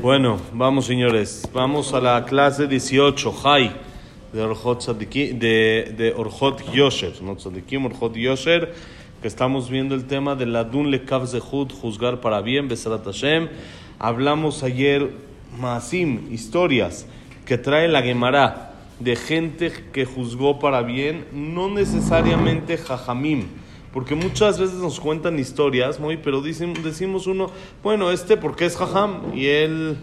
Bueno, vamos señores, vamos a la clase 18, Jai, de Orjot, de, de Orjot Yosher, no Tzadikim, Orjot Yosher, que estamos viendo el tema de la Dun Lekav Zehut, juzgar para bien, Besarat Hashem. Hablamos ayer, Maasim, historias que trae la Gemara de gente que juzgó para bien, no necesariamente Jajamim. Porque muchas veces nos cuentan historias, muy, pero decimos uno, bueno, este porque es jajam y él,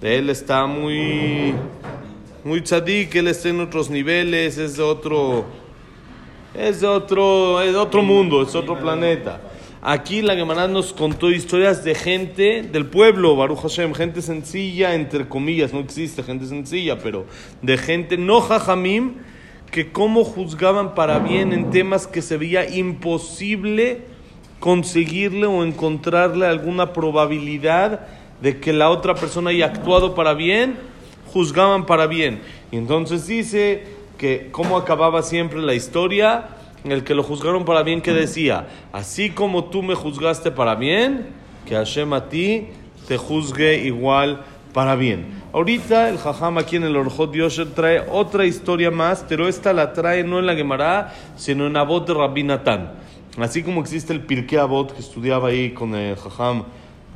él está muy, muy tzadik, él está en otros niveles, es de otro, es de otro, es otro mundo, es otro planeta. Aquí la Gemara nos contó historias de gente del pueblo, Baruch Hashem, gente sencilla, entre comillas, no existe gente sencilla, pero de gente no jajamim, que cómo juzgaban para bien en temas que se veía imposible conseguirle o encontrarle alguna probabilidad de que la otra persona haya actuado para bien, juzgaban para bien. Y entonces dice que cómo acababa siempre la historia, el que lo juzgaron para bien que decía, así como tú me juzgaste para bien, que Hashem a ti te juzgue igual para bien. Ahorita el Jajam aquí en el Orjot Yosher trae otra historia más, pero esta la trae no en la Gemara, sino en Abot de Rabbi Natán. Así como existe el Pirkei Abot que estudiaba ahí con el Jajam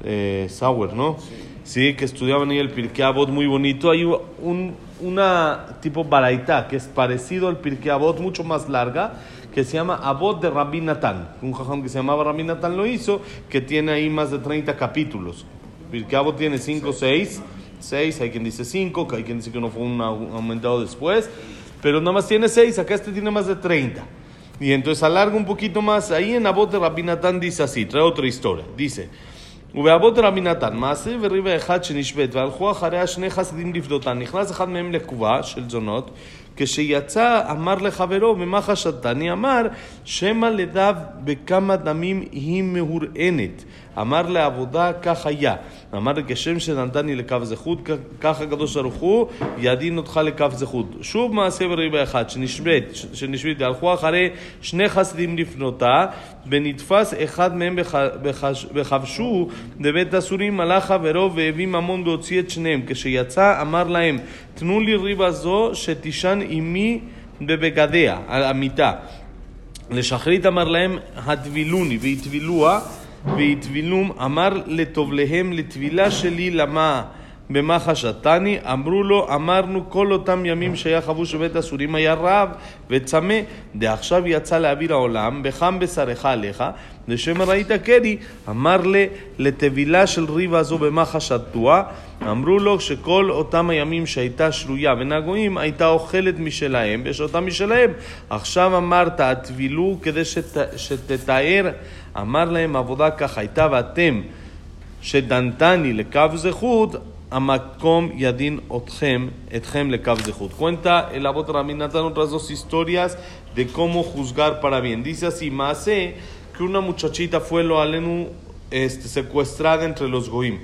eh, Sauer, ¿no? Sí. que estudiaban ahí el Pirkei Avot muy bonito. Hay un, una tipo baraita que es parecido al Pirkei Avot, mucho más larga, que se llama Abot de Rabbi Natán. Un jajam que se llamaba Rabbi Natán lo hizo, que tiene ahí más de 30 capítulos. Pirkei Avot tiene 5 o 6, 6, hay quien dice 5, hay quien dice que no fue un au- aumentado después, pero nada más tiene 6, acá este tiene más de 30. Y entonces alarga un poquito más. Ahí en Abot de Rabbi Natán dice así, trae otra historia. Dice, ובאבות רבי נתן, מעשה וריבה אחד שנשבית, והלכו אחריה שני חסידים לפדותה. נכנס אחד מהם לקובה של זונות, כשיצא אמר לחברו, ממה חשדתני? אמר, שמא לדב בכמה דמים היא מהורענת. אמר לעבודה, כך היה. אמר, כשם שנתני לקו זכות, כך הקדוש ברוך הוא ידין אותך לקו זכות. שוב מעשה וריבה אחד, שנשבית, שנשבית, הלכו אחרי שני חסידים לפנותה, ונתפס אחד מהם בחבשו בבית הסורים, הלך חברו והביא ממון והוציא את שניהם. כשיצא אמר להם, תנו לי ריבה זו שתישן עמי בבגדיה, על המיטה. לשחרית אמר להם, הטבילוני, והטבילוה, והטבילום, אמר לטובליהם, לטבילה שלי למה? במה חשדתני? אמרו לו, אמרנו כל אותם ימים שהיה חבוש בבית הסורים היה רעב וצמא, דעכשיו יצא לאוויר העולם, בחם בשרך עליך, לשם ראית קרי, אמר ל, לטבילה של ריבה זו במה חשדתוה? אמרו לו שכל אותם הימים שהייתה שרויה בין הגויים הייתה אוכלת משלהם ושתה משלהם. עכשיו אמרת, הטבילו כדי שת, שתתאר, אמר להם עבודה כך הייתה ואתם שדנתני לקו זכות, Amakom Yadin Otchem, Etchem le Kabdehut. Cuenta el Abot Raminatan otras dos historias de cómo juzgar para bien. Dice así: Maase que una muchachita fue lo alenu este, secuestrada entre los Goim.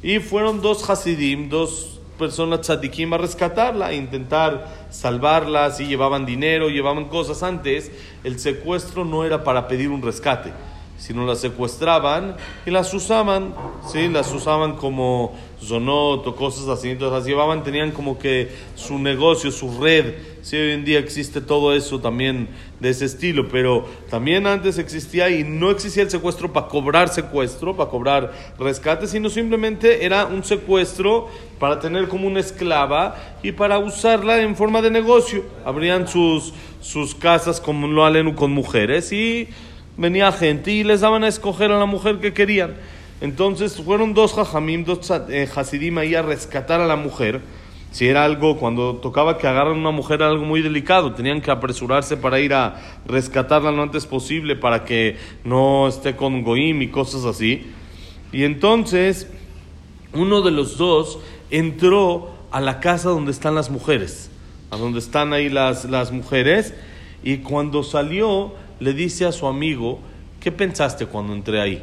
Y fueron dos Hasidim, dos personas tzadikim a rescatarla, a intentar salvarla. Si llevaban dinero, llevaban cosas. Antes, el secuestro no era para pedir un rescate sino las secuestraban y las usaban, ¿sí? las usaban como zonot o cosas así. Entonces las llevaban, tenían como que su negocio, su red. Sí, hoy en día existe todo eso también de ese estilo, pero también antes existía y no existía el secuestro para cobrar secuestro, para cobrar rescate, sino simplemente era un secuestro para tener como una esclava y para usarla en forma de negocio. Abrían sus, sus casas como lo hacen con mujeres y venía gente y les daban a escoger a la mujer que querían. Entonces fueron dos jajamim, dos eh, hasidim ahí a rescatar a la mujer. Si era algo, cuando tocaba que agarran a una mujer era algo muy delicado, tenían que apresurarse para ir a rescatarla lo antes posible para que no esté con goim y cosas así. Y entonces uno de los dos entró a la casa donde están las mujeres, a donde están ahí las, las mujeres, y cuando salió le dice a su amigo, ¿qué pensaste cuando entré ahí?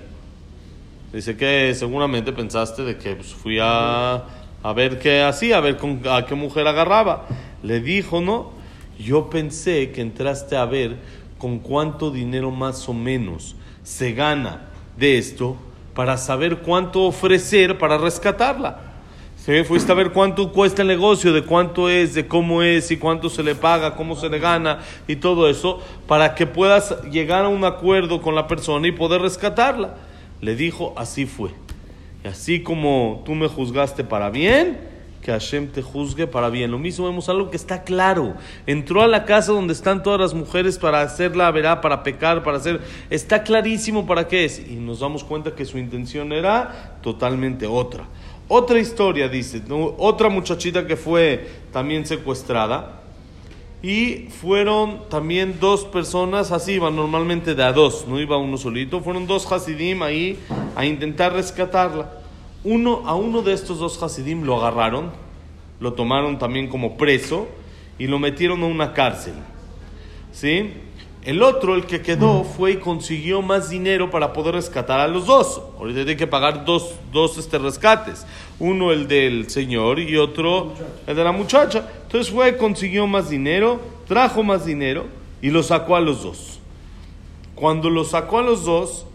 Dice que seguramente pensaste de que pues, fui a, a ver qué hacía, a ver con, a qué mujer agarraba. Le dijo, no, yo pensé que entraste a ver con cuánto dinero más o menos se gana de esto para saber cuánto ofrecer para rescatarla. Fuiste a ver cuánto cuesta el negocio, de cuánto es, de cómo es y cuánto se le paga, cómo se le gana y todo eso, para que puedas llegar a un acuerdo con la persona y poder rescatarla. Le dijo, así fue. Y así como tú me juzgaste para bien, que Hashem te juzgue para bien. Lo mismo vemos algo que está claro. Entró a la casa donde están todas las mujeres para hacerla verá, para pecar, para hacer. Está clarísimo para qué es. Y nos damos cuenta que su intención era totalmente otra. Otra historia, dice, otra muchachita que fue también secuestrada. Y fueron también dos personas, así iban normalmente de a dos, no iba uno solito. Fueron dos Hasidim ahí a intentar rescatarla. Uno, a uno de estos dos Hasidim lo agarraron, lo tomaron también como preso y lo metieron a una cárcel. ¿Sí? El otro, el que quedó, fue y consiguió más dinero para poder rescatar a los dos. Ahorita tiene que pagar dos, dos este, rescates. Uno el del señor y otro el de la muchacha. Entonces fue, consiguió más dinero, trajo más dinero y lo sacó a los dos. Cuando lo sacó a los dos,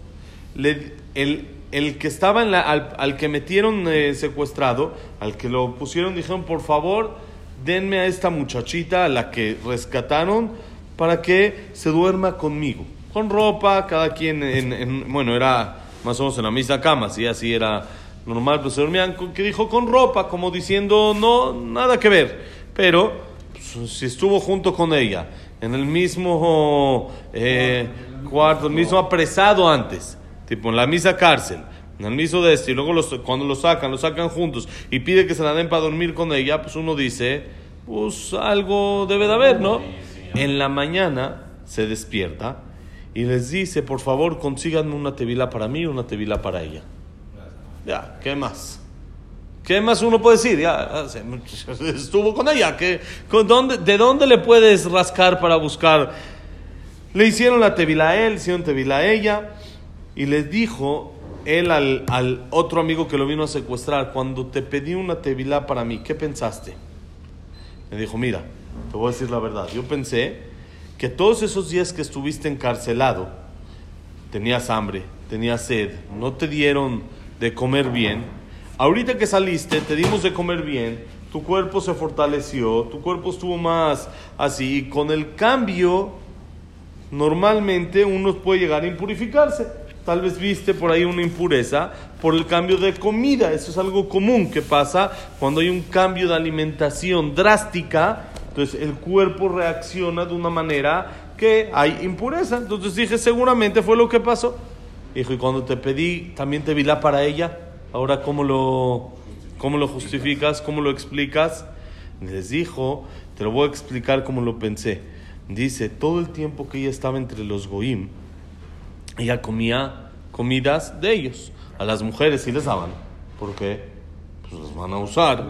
le, el, el que estaba en la, al, que metieron eh, secuestrado, al que lo pusieron, dijeron, por favor, denme a esta muchachita, a la que rescataron, para que se duerma conmigo. Con ropa, cada quien, en, bueno, era más o menos en la misma cama, si así era normal, pero se dormían, que dijo con ropa, como diciendo, no, nada que ver. Pero pues, si estuvo junto con ella, en el mismo eh, cuarto, el mismo apresado antes, tipo en la misma cárcel, en el mismo de este, y luego cuando lo sacan, lo sacan juntos y pide que se la den para dormir con ella, pues uno dice, pues algo debe de haber, ¿no? En la mañana se despierta y les dice, por favor, consíganme una tevila para mí y una tevila para ella. Ya, ¿qué más? ¿Qué más uno puede decir? Ya, estuvo con ella. ¿qué, con dónde, ¿De dónde le puedes rascar para buscar? Le hicieron la tevila a él, hicieron tevila a ella y les dijo él al, al, otro amigo que lo vino a secuestrar, cuando te pedí una tevila para mí, ¿qué pensaste? Me dijo, mira, te voy a decir la verdad. Yo pensé que todos esos días que estuviste encarcelado, tenías hambre, tenías sed, no te dieron de comer bien. Ahorita que saliste, te dimos de comer bien, tu cuerpo se fortaleció, tu cuerpo estuvo más así, y con el cambio, normalmente uno puede llegar a impurificarse. Tal vez viste por ahí una impureza por el cambio de comida. Eso es algo común que pasa cuando hay un cambio de alimentación drástica entonces el cuerpo reacciona de una manera que hay impureza. Entonces dije, seguramente fue lo que pasó. Dijo, y cuando te pedí, también te vi la para ella. Ahora, ¿cómo lo, cómo lo justificas? ¿Cómo lo explicas? Les dijo, te lo voy a explicar como lo pensé. Dice, todo el tiempo que ella estaba entre los goim, ella comía comidas de ellos. A las mujeres sí les daban. ¿Por qué? Pues van a usar.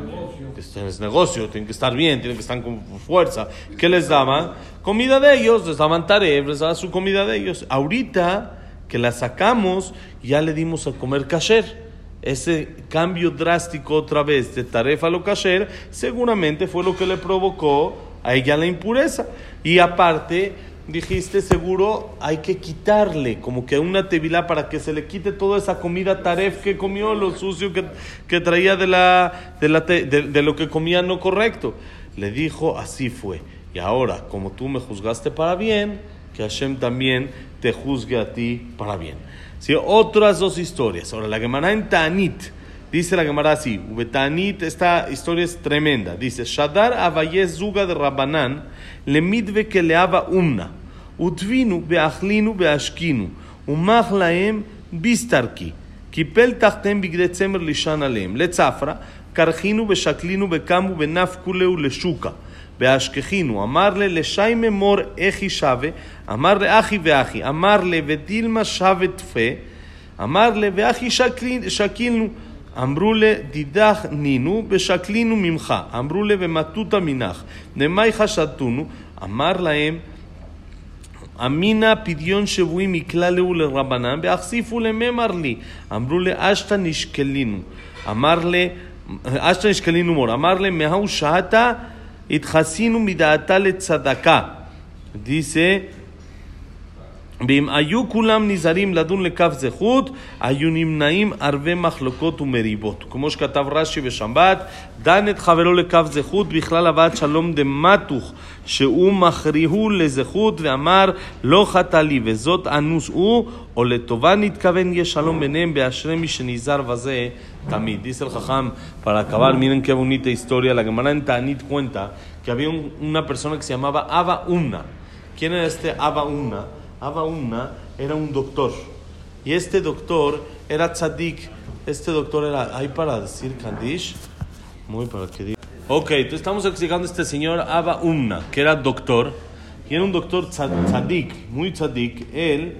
Es negocio, tienen que estar bien, tienen que estar con fuerza. ¿Qué les daban? Comida de ellos, les daban tareas, les daban su comida de ellos. Ahorita que la sacamos, ya le dimos a comer kasher. Ese cambio drástico otra vez de tarefa a lo kasher, seguramente fue lo que le provocó a ella la impureza. Y aparte, dijiste seguro hay que quitarle, como que una tevilá para que se le quite toda esa comida taref que comió, lo sucio que, que traía de, la, de, la te, de, lo que comía no correcto. Le dijo, así fue. Y ahora, como tú me juzgaste para bien, que Hashem también te juzgue a ti para bien. ¿Sí? Otras dos historias. Ahora, la Gemara en Tanit. Dice la Gemara así, Betanit, esta historia es tremenda. Dice, Shadar Avayez Zuga de Rabanán, le midve que le umna באכלינו בהשקינו, ומח להם ביסטרקי, קיפל תחתיהם בגדי צמר לישן עליהם, לצפרא, קרחינו ושקלינו וקמו ונפקו להו לשוקה, בהשכחינו, אמר לה לשיימה מור אחי שווה, אמר לה אחי ואחי, אמר לה ודילמה שווה תפה, אמר לה ואחי שקילנו, אמרו לה, דידך נינו, ושקלינו ממך. אמרו לה, ומטותא מנך. נמי חשדתונו? אמר להם, אמינא פדיון שבויים יקללהו לרבנן, ואכסיפו לממר לי. אמרו לה, אשתא נשקלינו. אמר לה, אשתא נשקלינו מור. אמר לה, מהו שעתה? התחסינו מדעתה לצדקה. דיסא ואם היו כולם נזהרים לדון לכף זכות, היו נמנעים ערבי מחלוקות ומריבות. כמו שכתב רש"י בשבת, דן את חברו לכף זכות, בכלל הבאת שלום דמתוך, שהוא מכריהו לזכות, ואמר לא חטא לי, וזאת אנוס הוא, או לטובה נתכוון יש שלום ביניהם, באשרי מי שנזהר בזה תמיד. Dice el Jajam, para acabar, miren qué bonita historia, la Gemara en Tanit cuenta que había un- una persona que se llamaba Aba Umna. ¿Quién era este Aba Umna? Abba Umna era un doctor. Y este doctor era tzadik. Este doctor era. ¿Hay para decir Kandish? Muy para que diga. Ok, entonces estamos explicando a este señor Abba Umna, que era doctor. Y era un doctor tza- tzadik, muy tzadik. Él,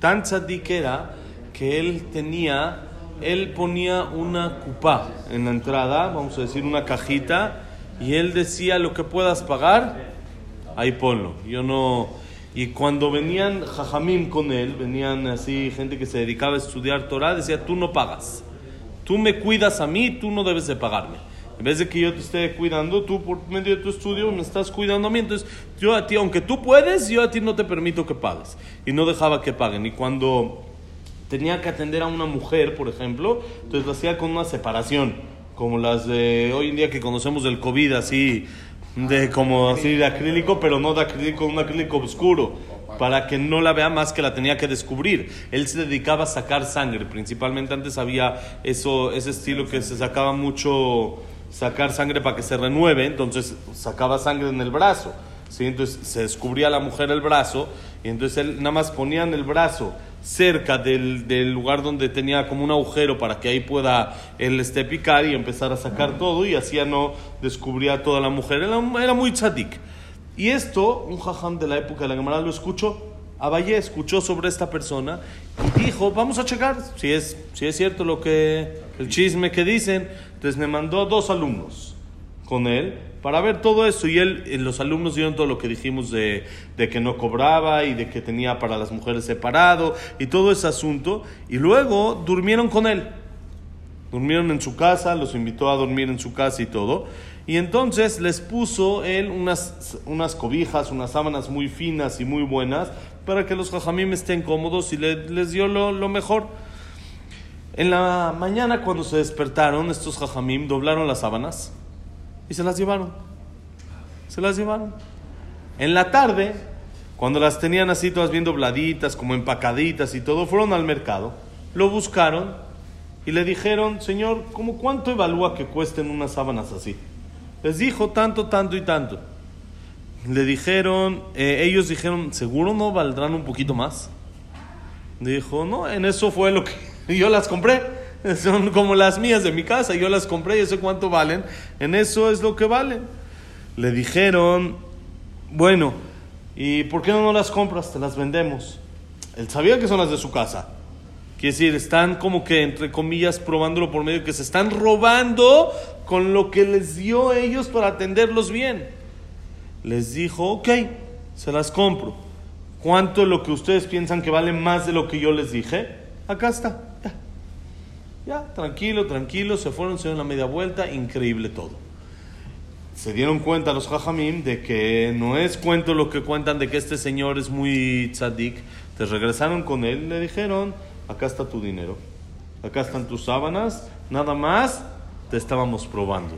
tan tzadik era que él tenía. Él ponía una cupá en la entrada, vamos a decir una cajita, y él decía lo que puedas pagar, ahí ponlo. Yo no. Y cuando venían jajamim con él, venían así gente que se dedicaba a estudiar Torah, decía, tú no pagas. Tú me cuidas a mí, tú no debes de pagarme. En vez de que yo te esté cuidando, tú por medio de tu estudio me estás cuidando a mí. Entonces, yo a ti, aunque tú puedes, yo a ti no te permito que pagues. Y no dejaba que paguen. Y cuando tenía que atender a una mujer, por ejemplo, entonces lo hacía con una separación, como las de hoy en día que conocemos del COVID, así de como así de acrílico, pero no de acrílico, un acrílico oscuro, para que no la vea más que la tenía que descubrir. Él se dedicaba a sacar sangre, principalmente antes había eso, ese estilo que se sacaba mucho sacar sangre para que se renueve, entonces sacaba sangre en el brazo. ¿sí? Entonces se descubría a la mujer el brazo y entonces él nada más ponían el brazo cerca del, del lugar donde tenía como un agujero para que ahí pueda él este, picar y empezar a sacar todo y así ya no descubría a toda la mujer. Era, era muy tzadik. Y esto, un jajam de la época de la Gemara lo escuchó. Abayé escuchó sobre esta persona y dijo, vamos a checar si es, si es cierto lo que, el chisme que dicen. Entonces me mandó dos alumnos con él para ver todo eso y él, eh, los alumnos vieron todo lo que dijimos de, de que no cobraba y de que tenía para las mujeres separado y todo ese asunto y luego durmieron con él. Durmieron en su casa, los invitó a dormir en su casa y todo. Y entonces les puso él unas, unas cobijas, unas sábanas muy finas y muy buenas para que los jajamim estén cómodos y le- les dio lo, lo mejor. En la mañana cuando se despertaron, estos jajamim doblaron las sábanas y se las llevaron. Se las llevaron. En la tarde, cuando las tenían así todas bien dobladitas, como empacaditas y todo, fueron al mercado, lo buscaron y le dijeron, Señor, ¿cómo cuánto evalúa que cuesten unas sábanas así? Les dijo tanto, tanto y tanto. Le dijeron, eh, ellos dijeron, ¿seguro no valdrán un poquito más? Dijo, no, en eso fue lo que yo las compré. Son como las mías de mi casa, yo las compré y sé cuánto valen. En eso es lo que valen. Le dijeron, bueno, ¿y por qué no, las compras? Te las vendemos. Él sabía que son las de su casa. Quiere decir, están como que, entre comillas, probándolo por medio que se están robando con lo que les dio ellos para atenderlos bien. Les dijo, ok, se las compro. ¿Cuánto es lo que ustedes piensan que vale más de lo que yo les dije? Acá está. Ya, tranquilo, tranquilo. Se fueron, se dieron la media vuelta. Increíble todo. Se dieron cuenta los jajamim de que no es cuento lo que cuentan de que este señor es muy tzadik. Te regresaron con él le dijeron, acá está tu dinero. Acá están tus sábanas. Nada más te estábamos probando.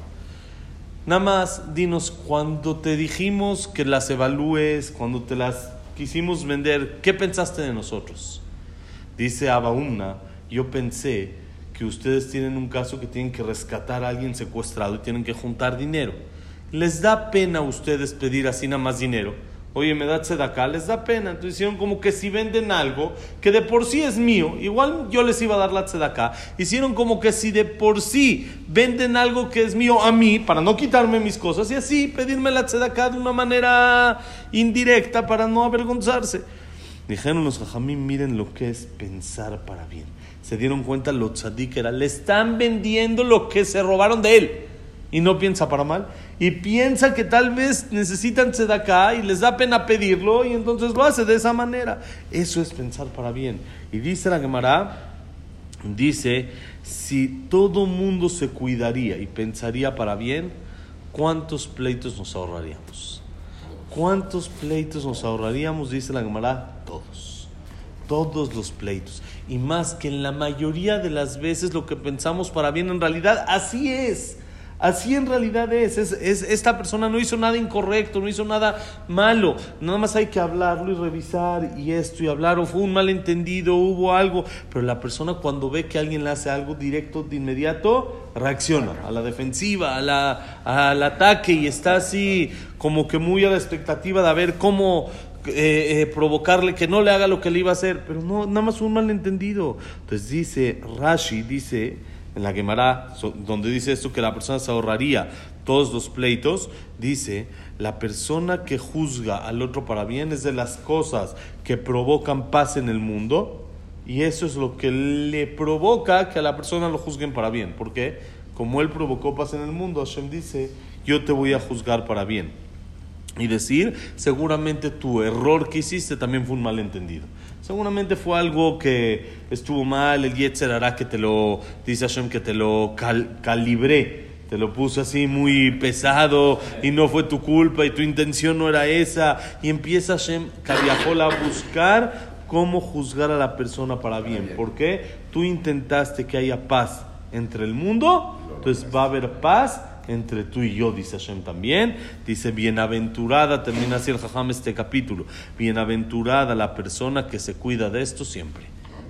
Nada más, dinos, cuando te dijimos que las evalúes, cuando te las quisimos vender, ¿qué pensaste de nosotros? Dice Abaumna, yo pensé que ustedes tienen un caso que tienen que rescatar a alguien secuestrado y tienen que juntar dinero. ¿Les da pena a ustedes pedir así nada más dinero? Oye, me da acá, les da pena. Entonces hicieron como que si venden algo que de por sí es mío, igual yo les iba a dar la tzedakah. Hicieron como que si de por sí venden algo que es mío a mí, para no quitarme mis cosas, y así pedirme la tzedakah de una manera indirecta para no avergonzarse. Dijeron los jajamim, miren lo que es pensar para bien. Se dieron cuenta lo tzadik era, le están vendiendo lo que se robaron de él. Y no piensa para mal. Y piensa que tal vez necesitan tzedakah y les da pena pedirlo y entonces lo hace de esa manera. Eso es pensar para bien. Y dice la Gemara, dice, si todo mundo se cuidaría y pensaría para bien, ¿cuántos pleitos nos ahorraríamos? ¿Cuántos pleitos nos ahorraríamos? Dice la Gemara, todos. todos los pleitos. Y más que en la mayoría de las veces lo que pensamos para bien, en realidad así es. Así en realidad es. Es, es. Esta persona no hizo nada incorrecto, no hizo nada malo. Nada más hay que hablarlo y revisar y esto y hablar. O fue un malentendido, hubo algo. Pero la persona cuando ve que alguien le hace algo directo, de inmediato, reacciona a la defensiva, a la, al ataque y está así como que muy a la expectativa de ver cómo eh, eh, provocarle que no le haga lo que le iba a hacer, pero no, nada más un malentendido. Entonces dice Rashi, dice en la Gemara, donde dice esto que la persona se ahorraría todos los pleitos, dice, la persona que juzga al otro para bien es de las cosas que provocan paz en el mundo, y eso es lo que le provoca que a la persona lo juzguen para bien. porque Como él provocó paz en el mundo, Hashem dice, yo te voy a juzgar para bien. Y decir, seguramente tu error que hiciste también fue un malentendido. Seguramente fue algo que estuvo mal, el Yetzer hará que te lo, dice Hashem, que te lo calibré, te lo puse así muy pesado y no fue tu culpa y tu intención no era esa. Y empieza Hashem, Kariahol, a buscar cómo juzgar a la persona para bien. ¿Por qué? Tú intentaste que haya paz entre el mundo, entonces va a haber paz entre tú y yo, dice Hashem también. Dice, bienaventurada, termina así el jajam este capítulo, bienaventurada la persona que se cuida de esto siempre.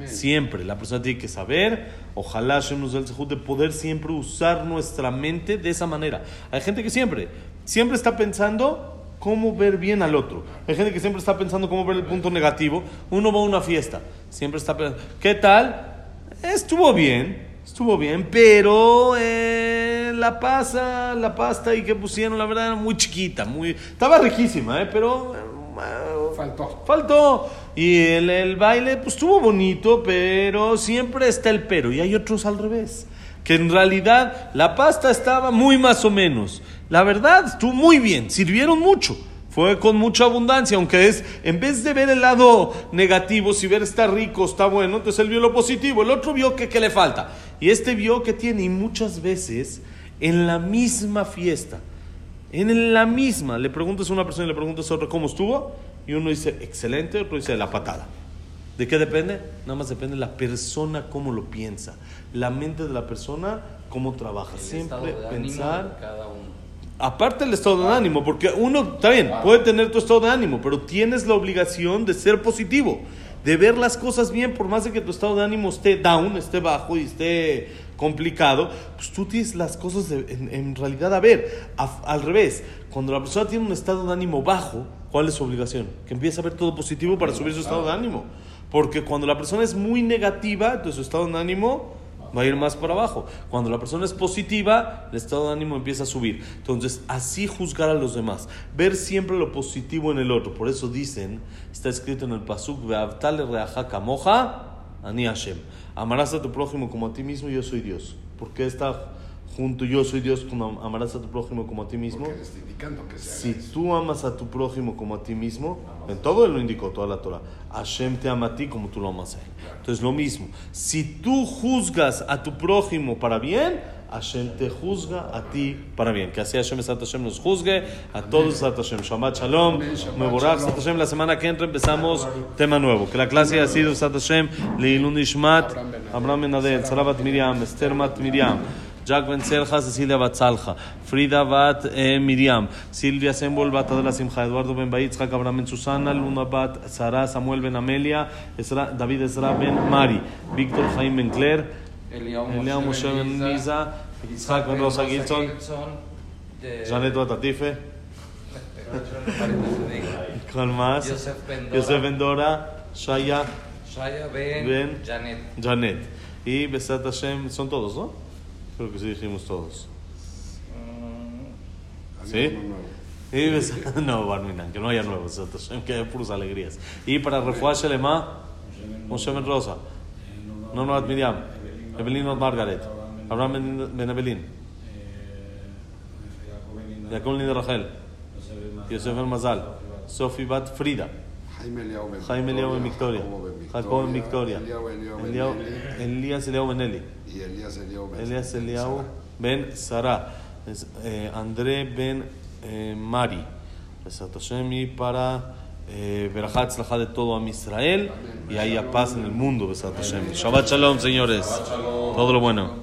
Siempre, la persona tiene que saber, ojalá Hashem nos dé el de poder siempre usar nuestra mente de esa manera. Hay gente que siempre, siempre está pensando cómo ver bien al otro. Hay gente que siempre está pensando cómo ver el punto negativo. Uno va a una fiesta, siempre está pensando, ¿qué tal? Estuvo bien, estuvo bien, pero... Eh, la pasa, la pasta y que pusieron, la verdad era muy chiquita, muy, estaba riquísima, ¿eh? pero eh, faltó. Faltó. Y el, el, baile, pues estuvo bonito, pero siempre está el pero. Y hay otros al revés. Que en realidad la pasta estaba muy más o menos. La verdad, estuvo muy bien, sirvieron mucho. Fue con mucha abundancia, aunque es, en vez de ver el lado negativo, si ver está rico, está bueno, entonces él vio lo positivo, el otro vio que, que le falta. Y este vio que tiene, y muchas veces en la misma fiesta. En la misma. Le preguntas a una persona y le preguntas a otra cómo estuvo. Y uno dice excelente, otro dice la patada. ¿De qué depende? Nada más depende de la persona cómo lo piensa. La mente de la persona cómo trabaja. Siempre pensar. Aparte del estado de ánimo, porque uno, está bien, puede tener tu estado de ánimo, pero tienes la obligación de ser positivo, de ver las cosas bien, por más de que tu estado de ánimo esté down, esté bajo y esté complicado, pues tú tienes las cosas en, realidad a ver. al revés, cuando la persona tiene un estado de ánimo bajo, ¿cuál es su obligación? Que empiece a ver todo positivo para subir su estado de ánimo. Porque cuando la persona es muy negativa, entonces su estado de ánimo va a ir más para abajo. Cuando la persona es positiva, el estado de ánimo empieza a subir. Entonces, así juzgar a los demás, ver siempre lo positivo en el otro. Por eso dicen, está escrito en el Pasuk, Ve'avtale reaja moja, ani Hashem. Amarás a tu prójimo como a ti mismo, yo soy Dios. ¿Por qué está junto yo soy Dios como amarás a tu prójimo como a ti mismo? que si tú amas a tu prójimo como a ti mismo, en todo él lo indicó, toda la Torah. Hashem te ama a ti como tú lo amas a él. Entonces lo mismo, si tú juzgas a tu prójimo para bien, Hashem te juzga a ti para bien. Que así Hashem Sat Hashem nos juzgue a todos Sat Hashem. Shabbat Shalom, Mevorach Sat Hashem. La semana que entra empezamos tema nuevo. Que la clase ha sido Sat Hashem, Leilun Ishmat, Abraham Benadel, Sarabat Miriam, Esther Mat Miriam. Jack Ben Selja, Cecilia Batzalja, Frida Bat eh, Miriam, Silvia Sembol Bat Adela Simcha, Eduardo Ben Bait, Jack Abraham Ben Susana, Luna Bat Sara, Samuel Ben Amelia, David Ezra Ben Mari, Víctor Jaime Ben Claire, Janet Batatife, ¿cuál más? Yosef Ben Dora, Shaya, Ben Janet. Janet. Y Besat Hashem, son todos, ¿no? Creo que sí dijimos todos. ¿Sí? Y Besat, no, Barminan, que no haya nuevos, Besat Hashem, que haya puras alegrías. Y para Refuah Shelema, Moshe Ben Rosa, no, no, Miriam. Evelyn not Margaret. Abraham Ben Evelyn. Jacob Linda Rachel. Yosef Ben Mazal. Sophie Bat Frida. Jaime Eliao Ben Victoria. Jacob Ben Victoria. Elías Eliao Ben Eli. Elías Eliao Ben Sara. André Ben Mari. Y para eh, de todo a Israel y haya paz en el mundo. Hashem. Shabbat Shalom, señores. Todo lo bueno.